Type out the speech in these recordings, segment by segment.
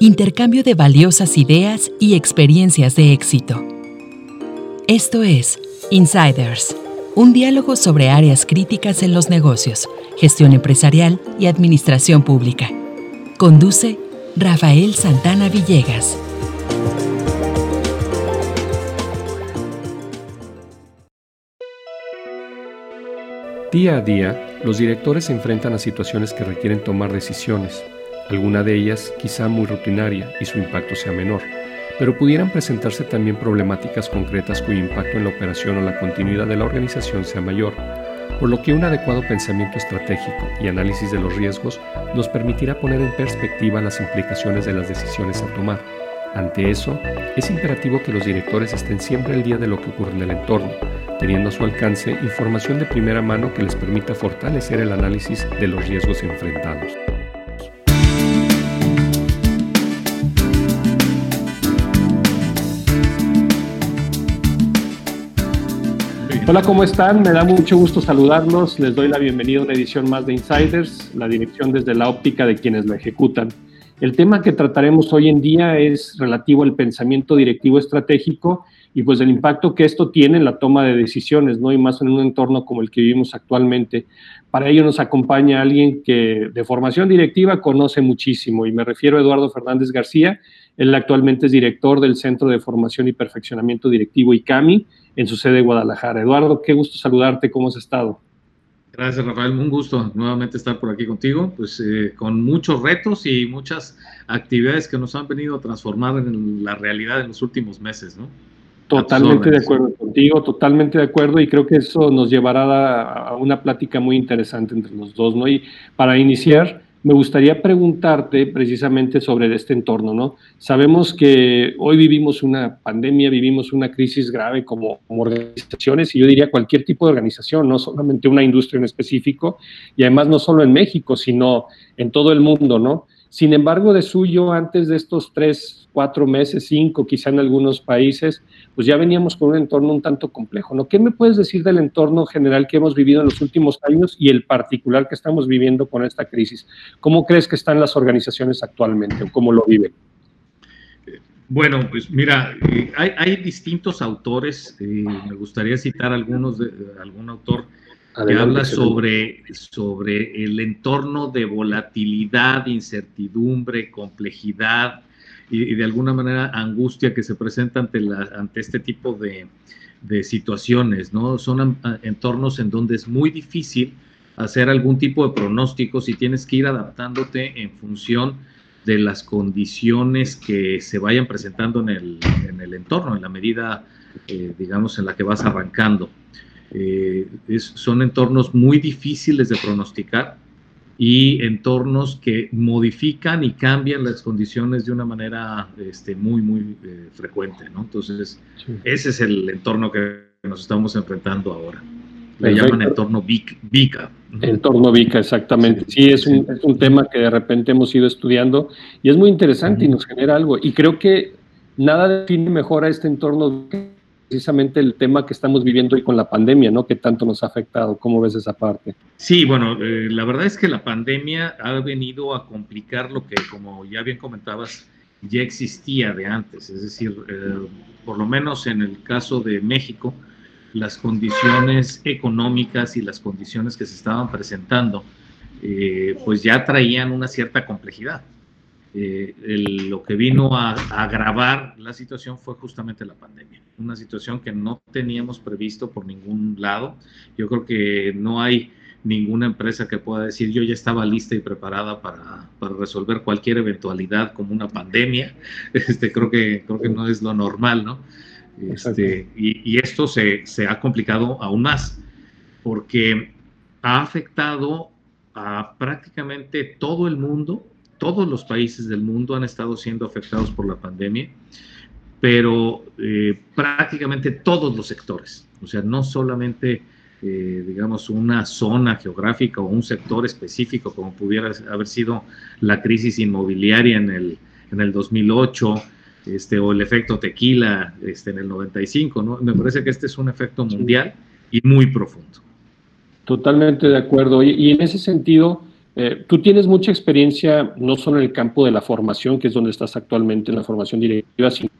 Intercambio de valiosas ideas y experiencias de éxito. Esto es Insiders, un diálogo sobre áreas críticas en los negocios, gestión empresarial y administración pública. Conduce Rafael Santana Villegas. Día a día, los directores se enfrentan a situaciones que requieren tomar decisiones, alguna de ellas quizá muy rutinaria y su impacto sea menor, pero pudieran presentarse también problemáticas concretas cuyo impacto en la operación o la continuidad de la organización sea mayor, por lo que un adecuado pensamiento estratégico y análisis de los riesgos nos permitirá poner en perspectiva las implicaciones de las decisiones a tomar. Ante eso, es imperativo que los directores estén siempre al día de lo que ocurre en el entorno, teniendo a su alcance información de primera mano que les permita fortalecer el análisis de los riesgos enfrentados. Hola, ¿cómo están? Me da mucho gusto saludarlos. Les doy la bienvenida a una edición más de Insiders, la dirección desde la óptica de quienes la ejecutan. El tema que trataremos hoy en día es relativo al pensamiento directivo estratégico y pues el impacto que esto tiene en la toma de decisiones, ¿no? Y más en un entorno como el que vivimos actualmente. Para ello nos acompaña alguien que de formación directiva conoce muchísimo y me refiero a Eduardo Fernández García. Él actualmente es director del Centro de Formación y Perfeccionamiento Directivo ICAMI en su sede de Guadalajara. Eduardo, qué gusto saludarte, ¿cómo has estado? Gracias, Rafael. Un gusto nuevamente estar por aquí contigo, pues eh, con muchos retos y muchas actividades que nos han venido a transformar en la realidad en los últimos meses, ¿no? Totalmente de acuerdo contigo, totalmente de acuerdo y creo que eso nos llevará a, una plática muy interesante entre los dos, ¿no? Y para iniciar, me gustaría preguntarte precisamente sobre este entorno, ¿no? Sabemos que hoy vivimos una pandemia, vivimos una crisis grave como, como, organizaciones y yo diría cualquier tipo de organización, no solamente una industria en específico y además no solo en México, sino en todo el mundo, ¿no? Sin embargo, de suyo, antes de estos tres, cuatro meses, cinco, quizá en algunos países, pues ya veníamos con un entorno un tanto complejo, ¿no? ¿Qué me puedes decir del entorno general que hemos vivido en los últimos años y el particular que estamos viviendo con esta crisis? ¿Cómo crees que están las organizaciones actualmente o cómo lo viven? Bueno, pues mira, eh, hay, distintos autores, eh, me gustaría citar algunos de algún autor que habla sobre, sobre el entorno de volatilidad, incertidumbre, complejidad y, de alguna manera angustia que se presenta ante, la, ante este tipo de, de situaciones, ¿no? Son entornos en donde es muy difícil hacer algún tipo de pronósticos y tienes que ir adaptándote en función de las condiciones que se vayan presentando en el, en el entorno, en la medida, eh, digamos, en la que vas arrancando. Eh, son entornos muy difíciles de pronosticar y entornos que modifican y cambian las condiciones de una manera este, muy, muy eh, frecuente. ¿no? Entonces, ese es el entorno que nos estamos enfrentando ahora. Le llaman entorno VICA. Entorno VICA, exactamente. Sí, es, un, es, un, tema que de repente hemos ido estudiando y es muy interesante y nos genera algo. Y creo que nada define mejor a este entorno precisamente el tema que estamos viviendo hoy con la pandemia, ¿no? Que tanto nos ha afectado. ¿Cómo ves esa parte? Sí, bueno, eh, la verdad es que la pandemia ha venido a complicar lo que, como ya bien comentabas, ya existía de antes. Es decir, eh, por lo menos en el caso de México, las condiciones económicas y las condiciones que se estaban presentando, eh, pues ya traían una cierta complejidad. Eh, lo que vino a, agravar la situación fue justamente la pandemia, una situación que no teníamos previsto por ningún lado. Yo creo que no hay ninguna empresa que pueda decir yo ya estaba lista y preparada para, para resolver cualquier eventualidad como una pandemia. Este, creo, que, creo que no es lo normal, ¿no? Este, y, y, esto se, se ha complicado aún más porque ha afectado a prácticamente todo el mundo todos los países del mundo han estado siendo afectados por la pandemia, pero eh, prácticamente todos los sectores, o sea, no solamente, eh, digamos, una zona geográfica o un sector específico, como pudiera haber sido la crisis inmobiliaria en el, en el 2008, este, o el efecto tequila este, en el 95, ¿no? Me parece que este es un efecto mundial y muy profundo. Totalmente de acuerdo. Y, en ese sentido, eh, tú tienes mucha experiencia no solo en el campo de la formación, que es donde estás actualmente en la formación directiva, sino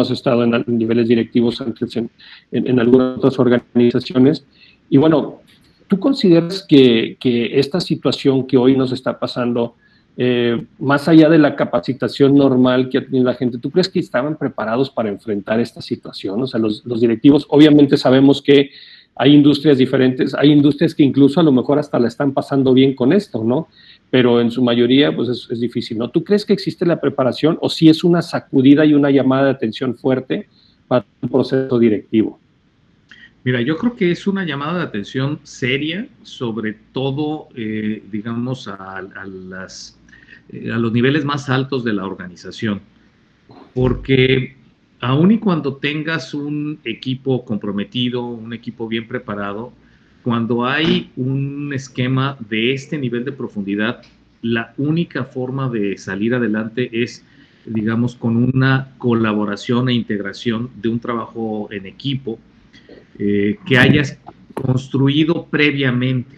has estado en, niveles directivos antes en, en, algunas otras organizaciones. Y bueno, ¿tú consideras que, que, esta situación que hoy nos está pasando, eh, más allá de la capacitación normal que ha tenido la gente, ¿tú crees que estaban preparados para enfrentar esta situación? O sea, los, los directivos, obviamente sabemos que hay industrias diferentes, hay industrias que incluso a lo mejor hasta la están pasando bien con esto, ¿no? pero en su mayoría pues es, difícil, ¿no? ¿Tú crees que existe la preparación o si es una sacudida y una llamada de atención fuerte para un proceso directivo? Mira, yo creo que es una llamada de atención seria, sobre todo, eh, digamos, eh, a los niveles más altos de la organización, porque aun y cuando tengas un equipo comprometido, un equipo bien preparado, cuando hay un esquema de este nivel de profundidad, la única forma de salir adelante es, digamos, con una colaboración e integración de un trabajo en equipo eh, que hayas construido previamente.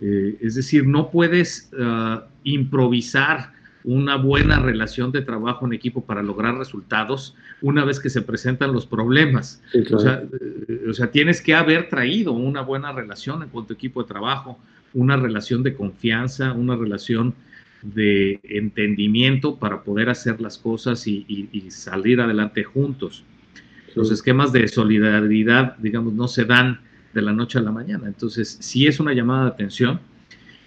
Eh, es decir, no puedes ah, improvisar una buena relación de trabajo en equipo para lograr resultados una vez que se presentan los problemas. Eh, o, sea, tienes que haber traído una buena relación con tu equipo de trabajo, una relación de confianza, una relación de entendimiento para poder hacer las cosas y, salir adelante juntos. Los esquemas de solidaridad, digamos, no se dan de la noche a la mañana. Entonces, sí es una llamada de atención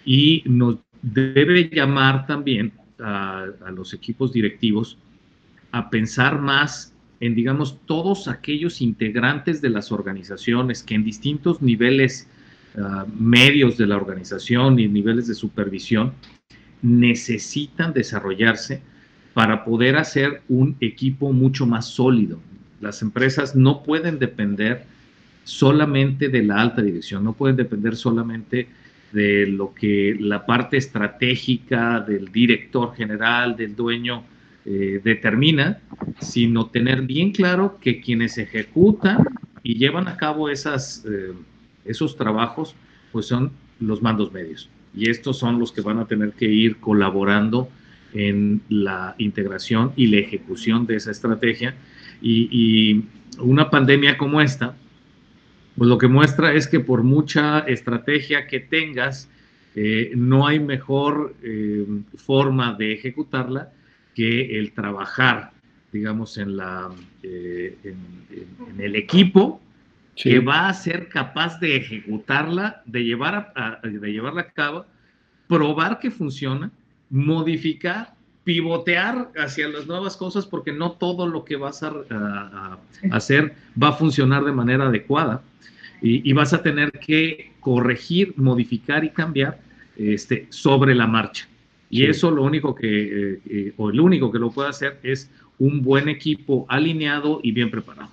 y nos debe llamar también a, los equipos directivos a pensar más en, digamos, todos aquellos integrantes de las organizaciones que en distintos niveles ah, medios de la organización y niveles de supervisión necesitan desarrollarse para poder hacer un equipo mucho más sólido. Las empresas no pueden depender solamente de la alta dirección, no pueden depender solamente de lo que la parte estratégica del director general, del dueño, eh, determina, sino tener bien claro que quienes ejecutan y llevan a cabo esas, eh, esos trabajos, pues son los mandos medios. Y estos son los que van a tener que ir colaborando en la integración y la ejecución de esa estrategia. Y, y una pandemia como esta, pues lo que muestra es que por mucha estrategia que tengas, eh, no hay mejor eh, forma de ejecutarla que el trabajar, digamos, en, la, eh, en, el equipo que va a ser capaz de ejecutarla, de, llevar a, de llevarla a cabo, probar que funciona, modificar, pivotear hacia las nuevas cosas, porque no todo lo que vas a, a hacer va a funcionar de manera adecuada y, vas a tener que corregir, modificar y cambiar este, sobre la marcha. Y eso lo único que, eh, eh, o el único que lo puede hacer es un buen equipo alineado y bien preparado.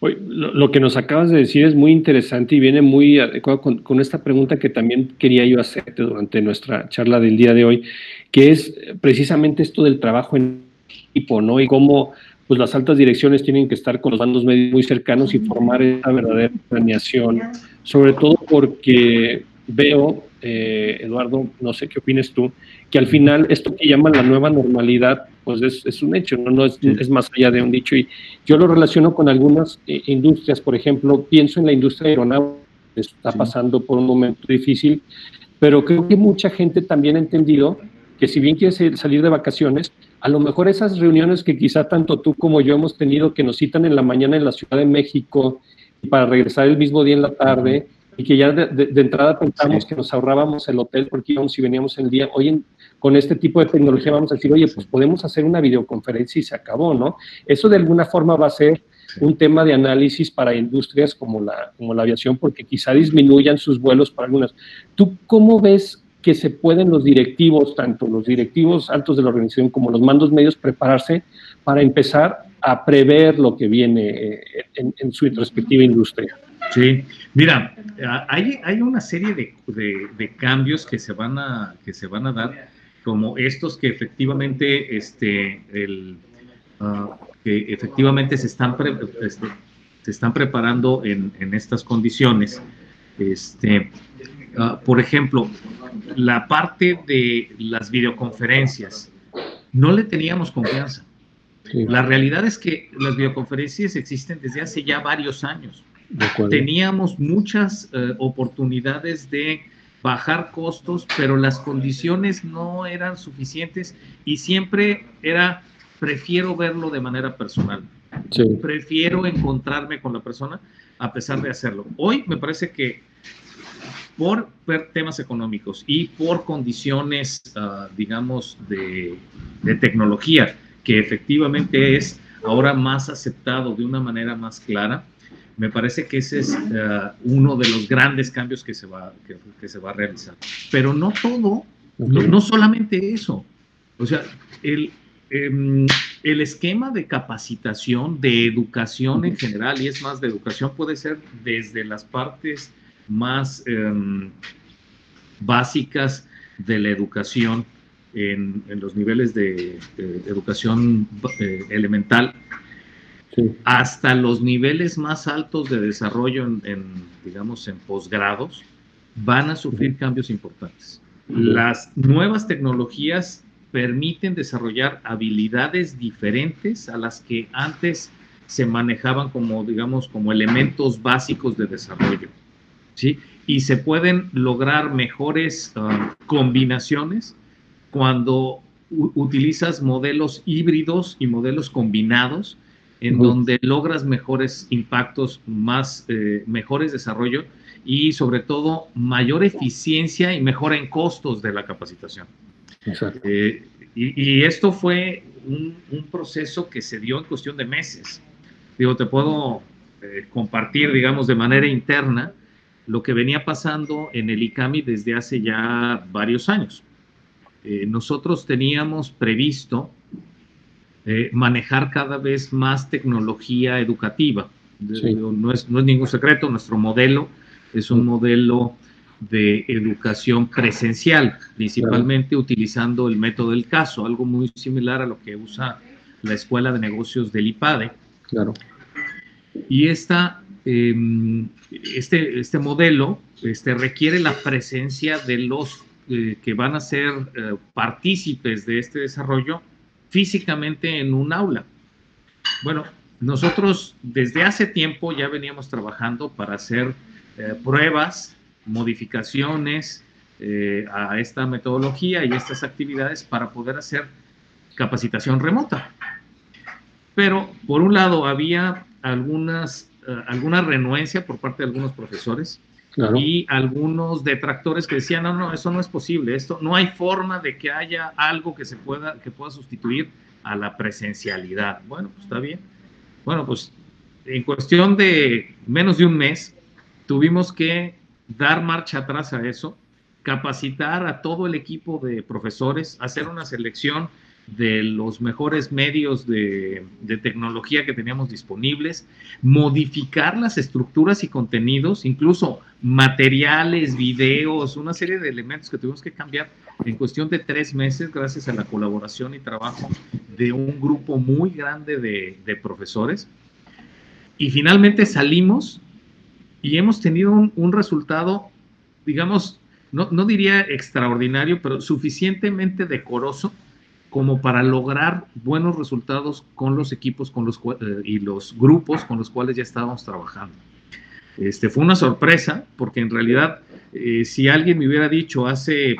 lo, que nos acabas de decir es muy interesante y viene muy adecuado con, con, esta pregunta que también quería yo hacerte durante nuestra charla del día de hoy, que es precisamente esto del trabajo en equipo, ¿no? Y cómo pues las altas direcciones tienen que estar con los bandos medios muy cercanos y formar esa verdadera planeación, sobre todo porque veo, eh, Eduardo, no sé qué opinas tú, que al final esto que llaman la nueva normalidad, pues es, un hecho, no, no es, es, más allá de un dicho. Y yo lo relaciono con algunas eh, industrias, por ejemplo, pienso en la industria aeronáutica, está pasando por un momento difícil, pero creo que mucha gente también ha entendido que si bien quiere salir de vacaciones, a lo mejor esas reuniones que quizá tanto tú como yo hemos tenido, que nos citan en la mañana en la Ciudad de México para regresar el mismo día en la tarde, y que ya de, entrada pensamos que nos ahorrábamos el hotel porque íbamos y veníamos el día, hoy con este tipo de tecnología vamos a decir, oye, pues podemos hacer una videoconferencia y se acabó, ¿no? Eso de alguna forma va a ser un tema de análisis para industrias como la, como la aviación, porque quizá disminuyan sus vuelos para algunas. ¿Tú cómo ves que se pueden los directivos, tanto los directivos altos de la organización como los mandos medios, prepararse para empezar a prever lo que viene eh, en, su respectiva industria. Sí, mira, hay, hay una serie de, de, cambios que se, van a, que se van a dar, como estos que efectivamente, este, el, ah, que efectivamente se están, este, se están preparando en, en estas condiciones. Este, uh, por ejemplo, la parte de las videoconferencias, no le teníamos confianza. La realidad es que las videoconferencias existen desde hace ya varios años. Teníamos muchas uh, oportunidades de bajar costos, pero las condiciones no eran suficientes y siempre era, prefiero verlo de manera personal. Prefiero encontrarme con la persona a pesar de hacerlo. Hoy me parece que por temas económicos y por condiciones, ah, digamos, de, tecnología, que efectivamente es ahora más aceptado de una manera más clara, me parece que ese es ah, uno de los grandes cambios que se va, que, se va a realizar. Pero no todo, no, solamente eso. O sea, el, em, el esquema de capacitación, de educación en general, y es más, de educación puede ser desde las partes más em, básicas de la educación en, los niveles de, educación eh, elemental, hasta los niveles más altos de desarrollo en, digamos, en posgrados, van a sufrir cambios importantes. Las nuevas tecnologías permiten desarrollar habilidades diferentes a las que antes se manejaban como, digamos, como elementos básicos de desarrollo, ¿sí? Y se pueden lograr mejores ah, combinaciones cuando utilizas modelos híbridos y modelos combinados, en donde logras mejores impactos, más, eh, mejores desarrollo y sobre todo mayor eficiencia y mejora en costos de la capacitación. Eh, y, esto fue un, proceso que se dio en cuestión de meses. Digo, te puedo eh, compartir, digamos, de manera interna lo que venía pasando en el ICAMI desde hace ya varios años. Eh, nosotros teníamos previsto manejar cada vez más tecnología educativa. no, es, no es ningún secreto, nuestro modelo es un modelo de educación presencial, principalmente utilizando el método del caso, algo muy similar a lo que usa la Escuela de Negocios del IPADE. Claro. Y esta, em, este, este modelo este, requiere la presencia de los eh, que van a ser eh, partícipes de este desarrollo físicamente en un aula. Bueno, nosotros desde hace tiempo ya veníamos trabajando para hacer eh, pruebas modificaciones eh, a esta metodología y estas actividades para poder hacer capacitación remota. Pero, por un lado, había algunas, alguna renuencia por parte de algunos profesores y algunos detractores que decían, no, no, eso no es posible, esto no hay forma de que haya algo que se pueda, que pueda sustituir a la presencialidad. Bueno, pues está bien. Bueno, pues en cuestión de menos de un mes, tuvimos que dar marcha atrás a eso, capacitar a todo el equipo de profesores, hacer una selección de los mejores medios de, tecnología que teníamos disponibles, modificar las estructuras y contenidos, incluso materiales, videos, una serie de elementos que tuvimos que cambiar en cuestión de tres meses gracias a la colaboración y trabajo de un grupo muy grande de, profesores. Y finalmente salimos y hemos tenido un, resultado, digamos, no, no, diría extraordinario, pero suficientemente decoroso como para lograr buenos resultados con los equipos con los, eh, y los grupos con los cuales ya estábamos trabajando. Este, fue una sorpresa, porque en realidad, eh, si alguien me hubiera dicho hace eh,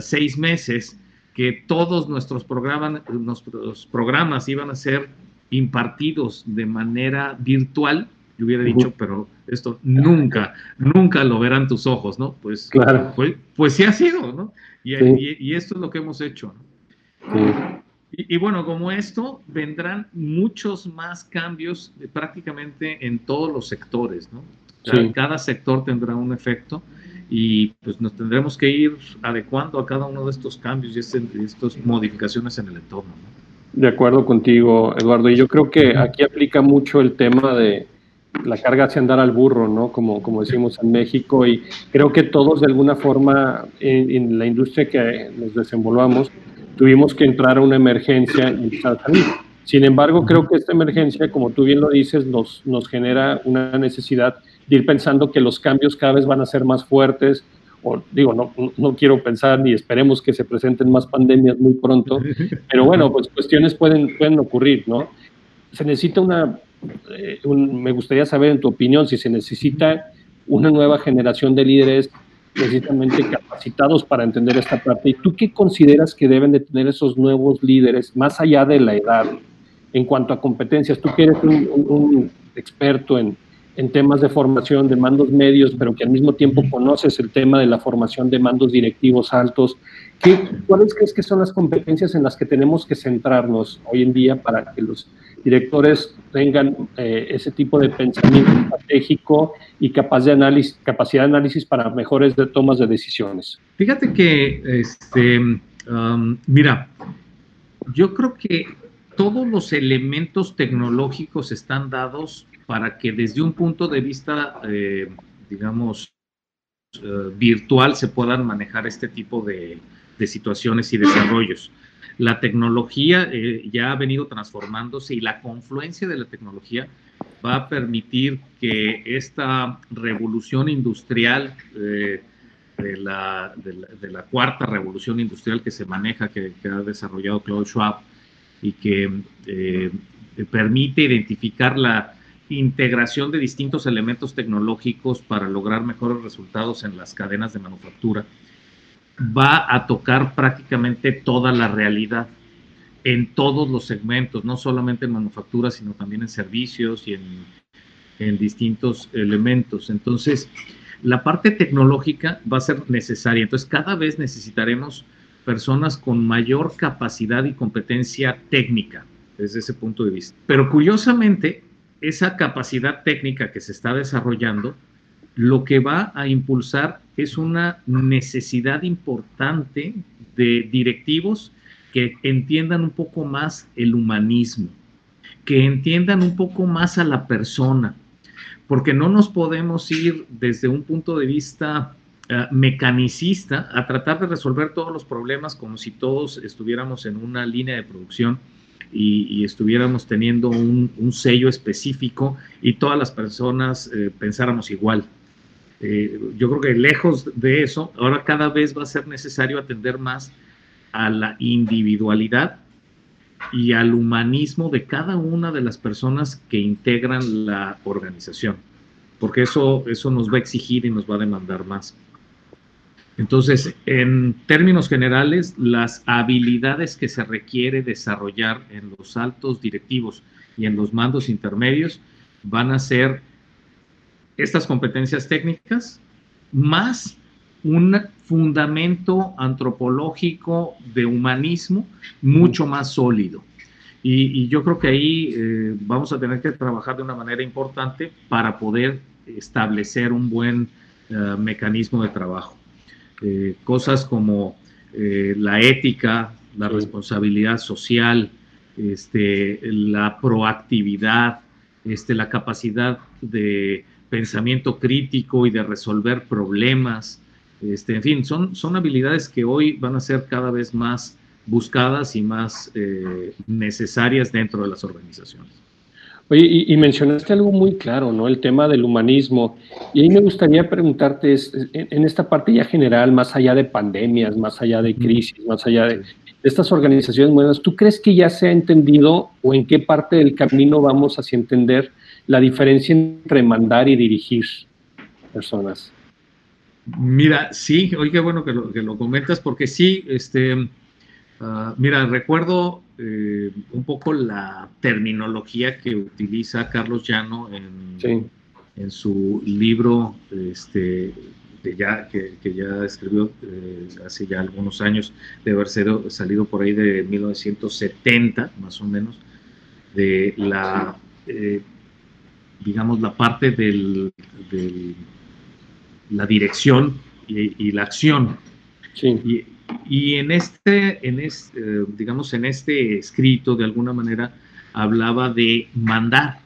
seis meses que todos nuestros programas, nuestros programas iban a ser impartidos de manera virtual, yo hubiera dicho, pero esto nunca, nunca lo verán tus ojos, ¿no? Pues, claro. pues, pues sí ha sido, ¿no? Y, y, esto es lo que hemos hecho, ¿no? Y, bueno, como esto, vendrán muchos más cambios prácticamente en todos los sectores, ¿no? Cada sector tendrá un efecto y pues nos tendremos que ir adecuando a cada uno de estos cambios y este, estas modificaciones en el entorno. De acuerdo contigo, Eduardo. Y yo creo que aquí aplica mucho el tema de la carga hacia andar al burro, ¿no? Como, como decimos en México. Y creo que todos de alguna forma en, la industria que nos desenvolvamos tuvimos que entrar a una emergencia y salir. Sin embargo, creo que esta emergencia, como tú bien lo dices, nos, nos genera una necesidad de ir pensando que los cambios cada vez van a ser más fuertes, o digo, no, no quiero pensar ni esperemos que se presenten más pandemias muy pronto, pero bueno, pues cuestiones pueden, pueden ocurrir, ¿no? Se necesita una, eh, me gustaría saber en tu opinión si se necesita una nueva generación de líderes precisamente capacitados para entender esta parte. ¿Y tú qué consideras que deben de tener esos nuevos líderes, más allá de la edad, en cuanto a competencias? Tú que eres un experto en, en temas de formación de mandos medios, pero que al mismo tiempo conoces el tema de la formación de mandos directivos altos. ¿Qué, ¿Cuáles crees que son las competencias en las que tenemos que centrarnos hoy en día para que los directores tengan eh, ese tipo de pensamiento estratégico y capaz de análisis, capacidad de análisis para mejores tomas de decisiones? Fíjate que, este, um, mira, yo creo que todos los elementos tecnológicos están dados para que desde un punto de vista, eh, digamos, eh, virtual se puedan manejar este tipo de, situaciones y desarrollos. La tecnología eh, ya ha venido transformándose y la confluencia de la tecnología va a permitir que esta revolución industrial de la, cuarta revolución industrial que se maneja, que, que ha desarrollado Claude Schwab y que permite identificar la, integración de distintos elementos tecnológicos para lograr mejores resultados en las cadenas de manufactura, va a tocar prácticamente toda la realidad en todos los segmentos, no solamente en manufactura, sino también en servicios y en, distintos elementos. Entonces, la parte tecnológica va a ser necesaria. Entonces, cada vez necesitaremos personas con mayor capacidad y competencia técnica desde ese punto de vista. Pero curiosamente, esa capacidad técnica que se está desarrollando, lo que va a impulsar es una necesidad importante de directivos que entiendan un poco más el humanismo, que entiendan un poco más a la persona, porque no nos podemos ir desde un punto de vista eh, mecanicista a tratar de resolver todos los problemas como si todos estuviéramos en una línea de producción y, estuviéramos teniendo un, sello específico y todas las personas eh, pensáramos igual. Eh, yo creo que lejos de eso, ahora cada vez va a ser necesario atender más a la individualidad y al humanismo de cada una de las personas que integran la organización, porque eso, eso nos va a exigir y nos va a demandar más. Entonces, en términos generales, las habilidades que se requiere desarrollar en los altos directivos y en los mandos intermedios van a ser estas competencias técnicas más un fundamento antropológico de humanismo mucho más sólido. Y, yo creo que ahí eh, vamos a tener que trabajar de una manera importante para poder establecer un buen eh, mecanismo de trabajo. Eh, cosas como eh, la ética, la responsabilidad social, este, la proactividad, este, la capacidad de pensamiento crítico y de resolver problemas. Este, en fin, son, son habilidades que hoy van a ser cada vez más buscadas y más eh, necesarias dentro de las organizaciones. Oye, y, mencionaste algo muy claro, ¿no? El tema del humanismo. Y ahí me gustaría preguntarte, en, esta parte ya general, más allá de pandemias, más allá de crisis, más allá de, estas organizaciones modernas, ¿tú crees que ya se ha entendido o en qué parte del camino vamos hacia entender la diferencia entre mandar y dirigir personas? Mira, sí, oye, bueno que lo, que lo comentas, porque sí, este, Ah, mira, recuerdo eh, un poco la terminología que utiliza Carlos Llano en, en su libro este, ya, que, ya escribió eh, hace ya algunos años, de haber salido por ahí de 1970, más o menos, de la, eh, digamos, la parte de la dirección y, la acción. Sí. Y, en este, en este digamos, en este escrito, de alguna manera, hablaba de mandar.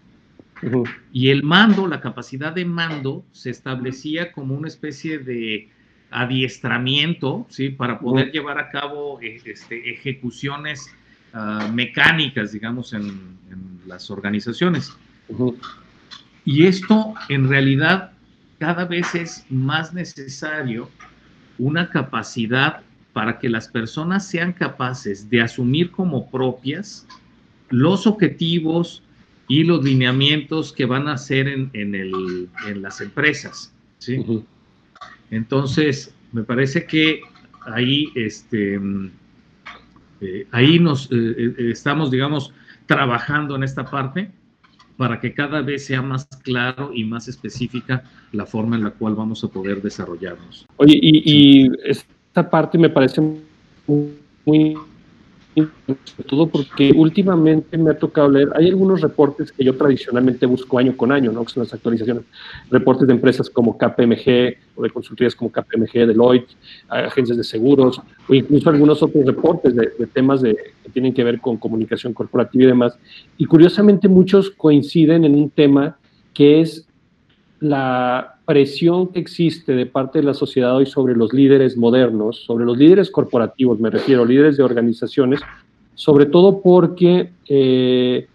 Y el mando, la capacidad de mando, se establecía como una especie de adiestramiento, ¿sí? Para poder llevar a cabo eh, este, ejecuciones ah, mecánicas, digamos, en, las organizaciones. Y esto, en realidad, cada vez es más necesario una capacidad para que las personas sean capaces de asumir como propias los objetivos y los lineamientos que van a hacer en, el, en las empresas. ¿sí? Entonces, me parece que ahí, este, eh, ahí nos eh, eh, estamos, digamos, trabajando en esta parte para que cada vez sea más claro y más específica la forma en la cual vamos a poder desarrollarnos. Oye, y, y esta parte me parece muy, muy sobre todo porque últimamente me ha tocado leer, hay algunos reportes que yo tradicionalmente busco año con año, ¿no? que son las actualizaciones, reportes de empresas como KPMG o de consultorías como KPMG, Deloitte, agencias de seguros, o incluso algunos otros reportes de, temas que tienen que ver con comunicación corporativa y demás. Y curiosamente muchos coinciden en un tema que es la presión que existe de parte de la sociedad hoy sobre los líderes modernos, sobre los líderes corporativos, me refiero, líderes de organizaciones, sobre todo porque eh,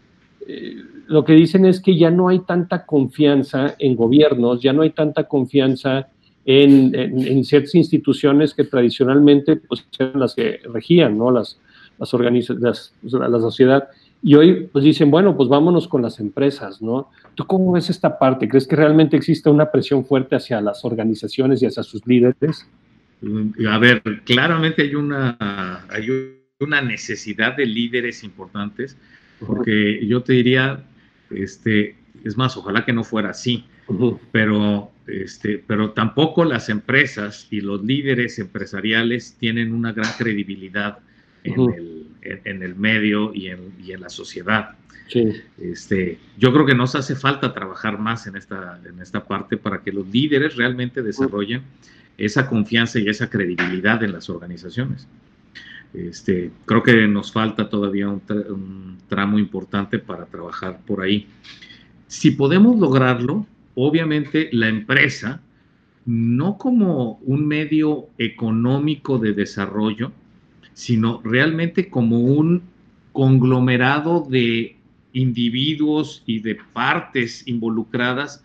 eh, lo que dicen es que ya no hay tanta confianza en gobiernos, ya no hay tanta confianza en, ciertas instituciones que tradicionalmente pues, eran las que regían, ¿no? Las, las, la sociedad. Y hoy pues dicen, bueno, pues vámonos con las empresas, ¿no? ¿Tú cómo ves esta parte? ¿Crees que realmente existe una presión fuerte hacia las organizaciones y hacia sus líderes? Mm, a ver, claramente hay una, hay una necesidad de líderes importantes, porque yo te diría, este, es más, ojalá que no fuera así, pero, este, pero tampoco las empresas y los líderes empresariales tienen una gran credibilidad en, el, en, el, medio y en, y en la sociedad. Este, yo creo que nos hace falta trabajar más en esta, en esta parte para que los líderes realmente desarrollen esa confianza y esa credibilidad en las organizaciones. Este, creo que nos falta todavía un, un, tramo importante para trabajar por ahí. Si podemos lograrlo, obviamente la empresa, no como un medio económico de desarrollo, sino realmente como un conglomerado de individuos y de partes involucradas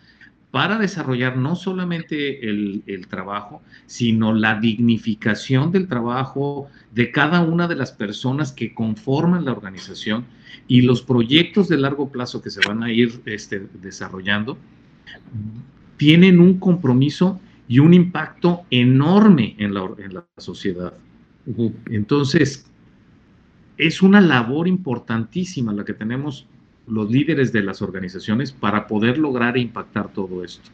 para desarrollar no solamente el, trabajo, sino la dignificación del trabajo de cada una de las personas que conforman la organización y los proyectos de largo plazo que se van a ir este, desarrollando, tienen un compromiso y un impacto enorme en la, en la sociedad. Entonces, es una labor importantísima la que tenemos los líderes de las organizaciones para poder lograr e impactar todo esto.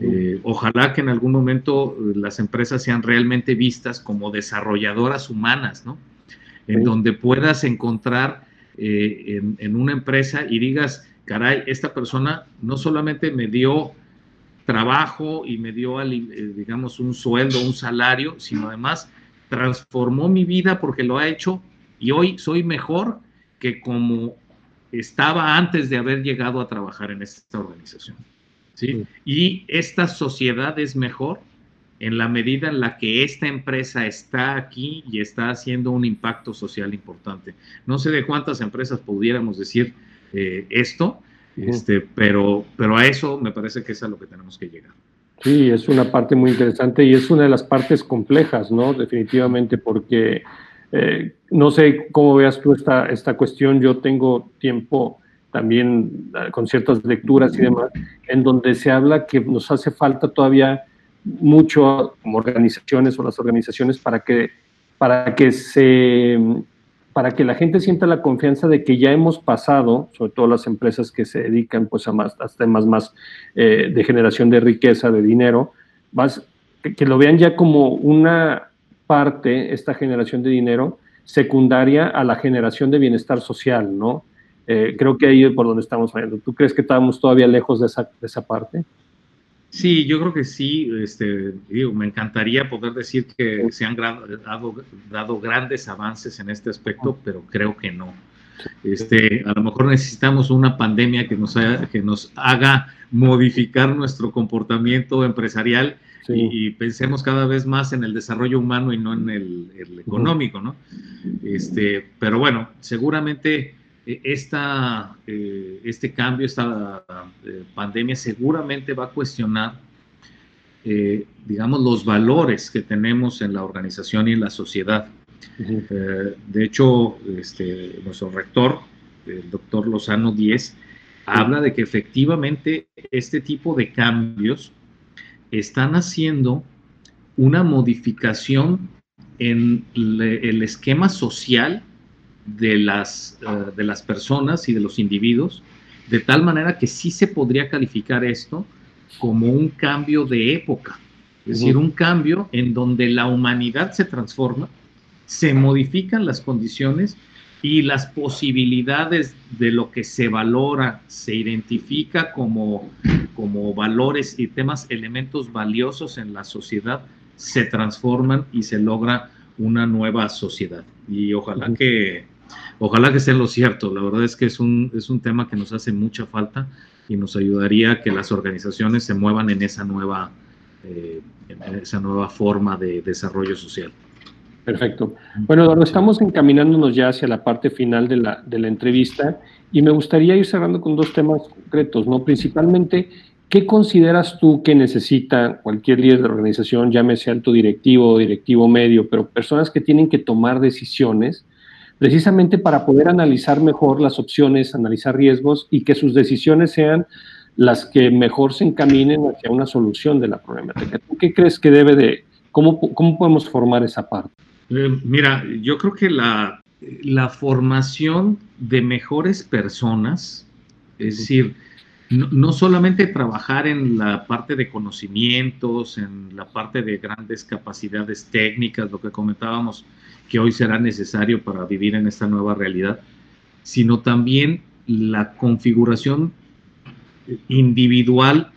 Eh, ojalá que en algún momento eh, las empresas sean realmente vistas como desarrolladoras humanas, ¿no? En donde puedas encontrar eh, en, una empresa y digas, caray, esta persona no solamente me dio trabajo y me dio, digamos, un sueldo, un salario, sino además transformó mi vida porque lo ha hecho y hoy soy mejor que como estaba antes de haber llegado a trabajar en esta organización. ¿sí? Y esta sociedad es mejor en la medida en la que esta empresa está aquí y está haciendo un impacto social importante. No sé de cuántas empresas pudiéramos decir eh, esto, este, pero, pero a eso me parece que es a lo que tenemos que llegar. Sí, es una parte muy interesante y es una de las partes complejas, ¿no? Definitivamente, porque eh, no sé cómo veas tú esta, esta cuestión. Yo tengo tiempo también ah, con ciertas lecturas y demás, en donde se habla que nos hace falta todavía mucho como organizaciones o las organizaciones para que, para que se para que la gente sienta la confianza de que ya hemos pasado, sobre todo las empresas que se dedican pues a, más, a temas más eh, de generación de riqueza, de dinero, más, que, lo vean ya como una, parte, esta generación de dinero, secundaria a la generación de bienestar social, ¿no? Eh, creo que ahí es por donde estamos fallando. ¿Tú crees que estamos todavía lejos de esa, de esa parte? Sí, yo creo que sí. Este, digo, me encantaría poder decir que se han dado, dado, grandes avances en este aspecto, pero creo que no. Este, a lo mejor necesitamos una pandemia que nos, que nos haga modificar nuestro comportamiento empresarial y, pensemos cada vez más en el desarrollo humano y no en el, económico, ¿no? Este, pero bueno, seguramente esta, eh, este cambio, esta eh, pandemia seguramente va a cuestionar, digamos, los valores que tenemos en la organización y en la sociedad. de hecho, este, nuestro rector, el doctor Lozano Díez, habla de que efectivamente este tipo de cambios están haciendo una modificación en el esquema social de las, eh, de las personas y de los individuos, de tal manera que sí se podría calificar esto como un cambio de época, es decir, un cambio en donde la humanidad se transforma, se modifican las condiciones y las posibilidades de lo que se valora, se identifica como, como valores y temas, elementos valiosos en la sociedad, se transforman y se logra una nueva sociedad. Y ojalá que, ojalá que sea lo cierto. La verdad es que es un, es un tema que nos hace mucha falta y nos ayudaría a que las organizaciones se muevan en esa nueva, eh, esa nueva forma de desarrollo social. Perfecto. Bueno, Eduardo, estamos encaminándonos ya hacia la parte final de la, de la entrevista y me gustaría ir cerrando con dos temas concretos, ¿no? Principalmente, ¿qué consideras tú que necesita cualquier líder de organización, llámese alto directivo directivo medio, pero personas que tienen que tomar decisiones precisamente para poder analizar mejor las opciones, analizar riesgos y que sus decisiones sean las que mejor se encaminen hacia una solución de la problemática? ¿Tú qué crees que debe de, cómo, cómo podemos formar esa parte? Eh, mira, yo creo que la, formación de mejores personas, es decir, no, solamente trabajar en la parte de conocimientos, en la parte de grandes capacidades técnicas, lo que comentábamos que hoy será necesario para vivir en esta nueva realidad, sino también la configuración individual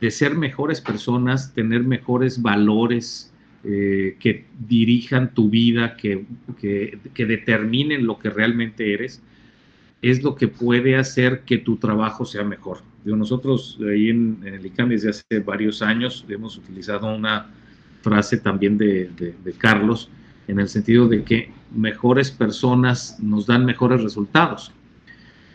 de ser mejores personas, tener mejores valores, eh, que dirijan tu vida, que, que, determinen lo que realmente eres, es lo que puede hacer que tu trabajo sea mejor. nosotros ahí en, el ICAM desde hace varios años hemos utilizado una frase también de Carlos, en el sentido de que mejores personas nos dan mejores resultados.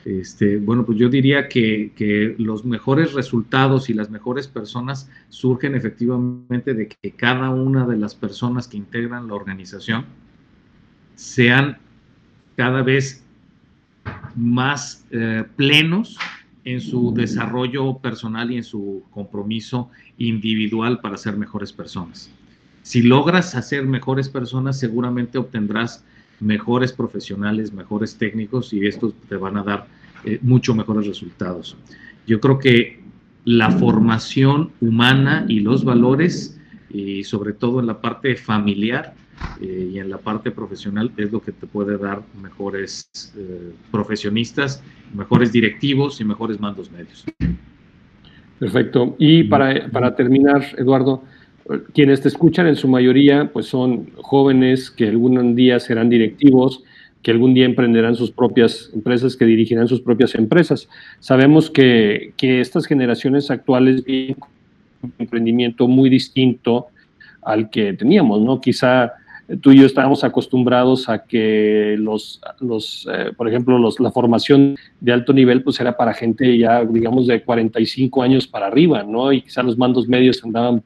Este, bueno, pues yo diría que, los mejores resultados y las mejores personas surgen efectivamente de que cada una de las personas que integran la organización sean cada vez más eh, plenos en su desarrollo personal y en su compromiso individual para ser mejores personas. Si logras hacer mejores personas, seguramente obtendrás mejores profesionales, mejores técnicos y estos te van a dar eh, mucho mejores resultados. Yo creo que la formación humana y los valores, y sobre todo en la parte familiar eh, y en la parte profesional, es lo que te puede dar mejores eh, profesionistas, mejores directivos y mejores mandos medios. Perfecto. Y para, para terminar, Eduardo, quienes te escuchan en su mayoría pues son jóvenes que algún día serán directivos, que algún día emprenderán sus propias empresas, que dirigirán sus propias empresas. Sabemos que, que estas generaciones actuales vienen un emprendimiento muy distinto al que teníamos, ¿no? Quizá tú y yo estábamos acostumbrados a que los, los eh, por ejemplo, los, la formación de alto nivel pues era para gente ya, digamos, de 45 años para arriba, ¿no? Y quizá los mandos medios andaban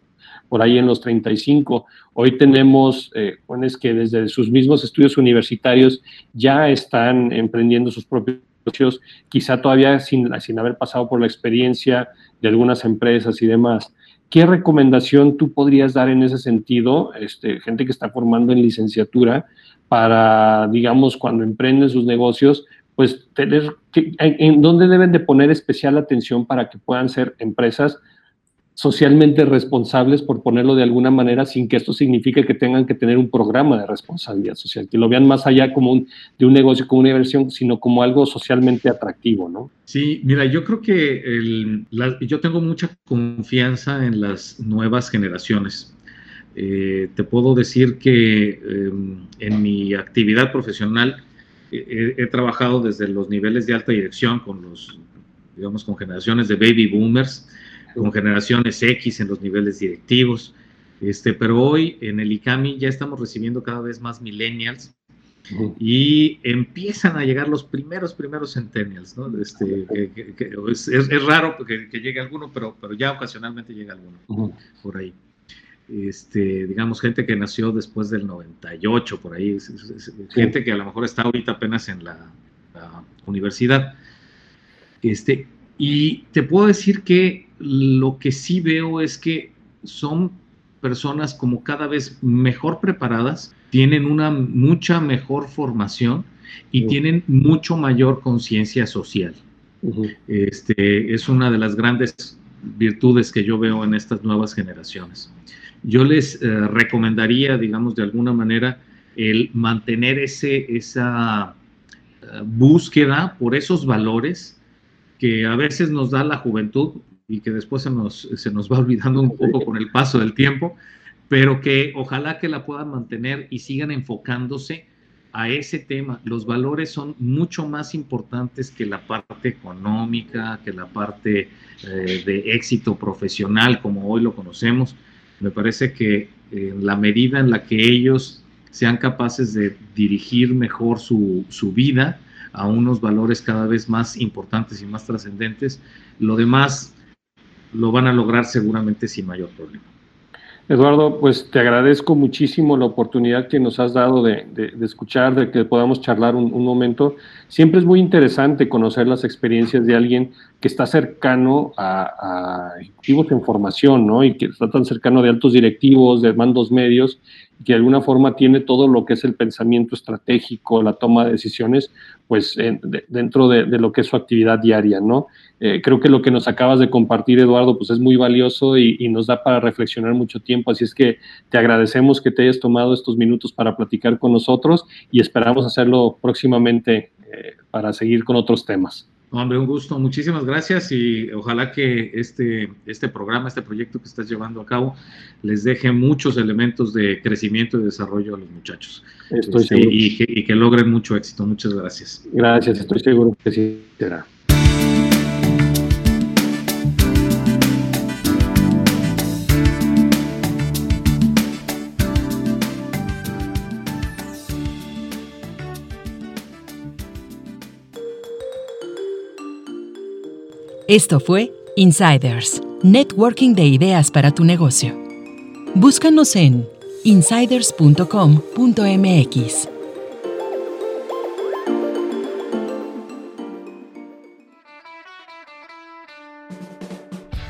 por ahí en los 35. Hoy tenemos eh, jóvenes que desde sus mismos estudios universitarios ya están emprendiendo sus propios negocios, quizá todavía sin, sin haber pasado por la experiencia de algunas empresas y demás. ¿Qué recomendación tú podrías dar en ese sentido, este, gente que está formando en licenciatura, para, digamos, cuando emprenden sus negocios, pues tener, en, en dónde deben de poner especial atención para que puedan ser empresas socialmente responsables, por ponerlo de alguna manera, sin que esto signifique que tengan que tener un programa de responsabilidad social, que lo vean más allá como un, de un negocio, como una inversión, sino como algo socialmente atractivo, ¿no? Sí, mira, yo creo que yo tengo mucha confianza en las nuevas generaciones. Eh, te puedo decir que em, en mi actividad profesional he, he, trabajado desde los niveles de alta dirección con los, digamos, con generaciones de baby boomers, con generaciones X en los niveles directivos. Este, pero hoy en el ICAMI ya estamos recibiendo cada vez más millennials y empiezan a llegar los primeros, primeros centennials, ¿no? Este, es, raro que, llegue alguno, pero, pero ya ocasionalmente llega alguno por ahí. Este, digamos, gente que nació después del 98, por ahí, gente que a lo mejor está ahorita apenas en la, la universidad. Este, y te puedo decir que lo que sí veo es que son personas como cada vez mejor preparadas, tienen una mucha mejor formación y tienen mucho mayor conciencia social. este, es una de las grandes virtudes que yo veo en estas nuevas generaciones. Yo les eh, recomendaría, digamos, de alguna manera, el mantener ese, esa eh, búsqueda por esos valores que a veces nos da la juventud, y que después se nos, se nos va olvidando un poco con el paso del tiempo, pero que ojalá que la puedan mantener y sigan enfocándose a ese tema. Los valores son mucho más importantes que la parte económica, que la parte eh, de éxito profesional como hoy lo conocemos. Me parece que en la medida en la que ellos sean capaces de dirigir mejor su, su vida a unos valores cada vez más importantes y más trascendentes, lo demás lo van a lograr seguramente sin mayor problema. Eduardo, pues te agradezco muchísimo la oportunidad que nos has dado de, escuchar, de que podamos charlar un, momento. Siempre es muy interesante conocer las experiencias de alguien que está cercano a, a, ejecutivos en formación, ¿no? Y que está tan cercano de altos directivos, de mandos medios, que de alguna forma tiene todo lo que es el pensamiento estratégico, la toma de decisiones, pues dentro de, lo que es su actividad diaria, ¿no? Eh, creo que lo que nos acabas de compartir, Eduardo, pues es muy valioso y, nos da para reflexionar mucho tiempo. Así es que te agradecemos que te hayas tomado estos minutos para platicar con nosotros y esperamos hacerlo próximamente eh, para seguir con otros temas. Hombre, un gusto. Muchísimas gracias y ojalá que este, este programa, este proyecto que estás llevando a cabo, les deje muchos elementos de crecimiento y desarrollo a los muchachos. Estoy este, seguro. Y que, y que logren mucho éxito. Muchas gracias. Gracias, estoy seguro que sí será. Esto fue Insiders, Networking de Ideas para tu negocio. Búscanos en insiders.com.mx.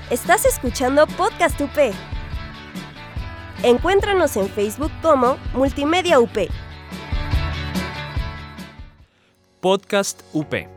Estás escuchando Podcast UP. Encuéntranos en Facebook como Multimedia UP. Podcast UP